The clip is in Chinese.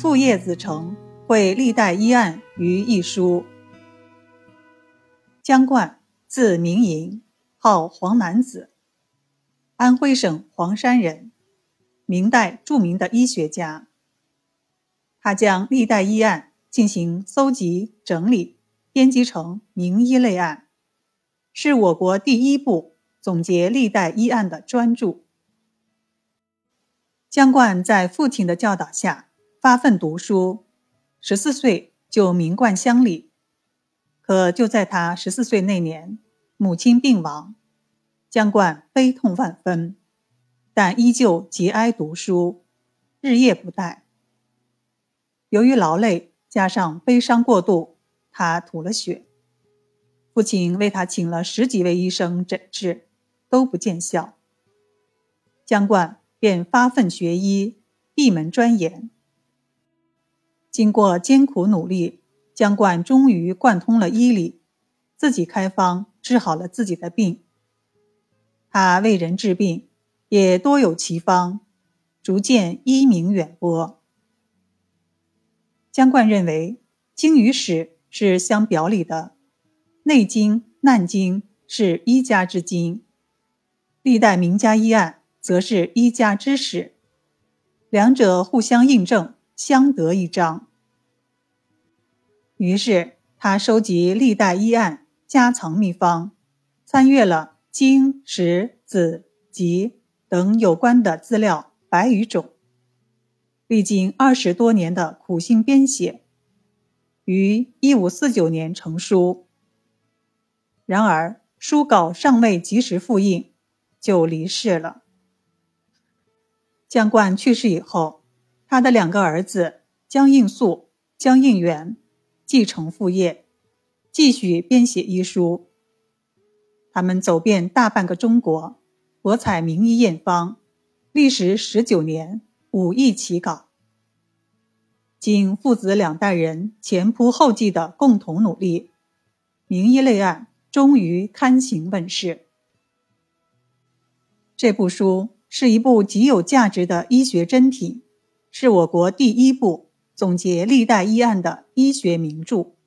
父叶子成绘历代医案于一书。姜冠，字明寅，号黄南子，安徽省黄山人，明代著名的医学家。他将历代医案进行搜集整理，编辑成《名医类案》，是我国第一部总结历代医案的专著。姜冠在父亲的教导下发奋读书，十四岁就名冠乡里。可就在他十四岁那年，母亲病亡，姜冠悲痛万分，但依旧节哀读书，日夜不怠。由于劳累加上悲伤过度，他吐了血。父亲为他请了十几位医生诊治，都不见效。姜冠。便发奋学医，闭门钻研。经过艰苦努力，姜冠终于贯通了医理，自己开方治好了自己的病。他为人治病，也多有奇方，逐渐医名远播。姜冠认为，经与史是相表里的，《内经》《难经》是医家之经，历代名家医案。则是一家之史，两者互相印证，相得益彰。于是他收集历代医案、家藏秘方，参阅了经、史、子、集等有关的资料百余种，历经二十多年的苦心编写，于一五四九年成书。然而书稿尚未及时复印，就离世了。将冠去世以后，他的两个儿子江应素、江应元继承父业，继续编写医书。他们走遍大半个中国，博采名医验方，历时十九年，五易其稿。经父子两代人前仆后继的共同努力，《名医类案》终于刊行问世。这部书。是一部极有价值的医学珍品，是我国第一部总结历代医案的医学名著。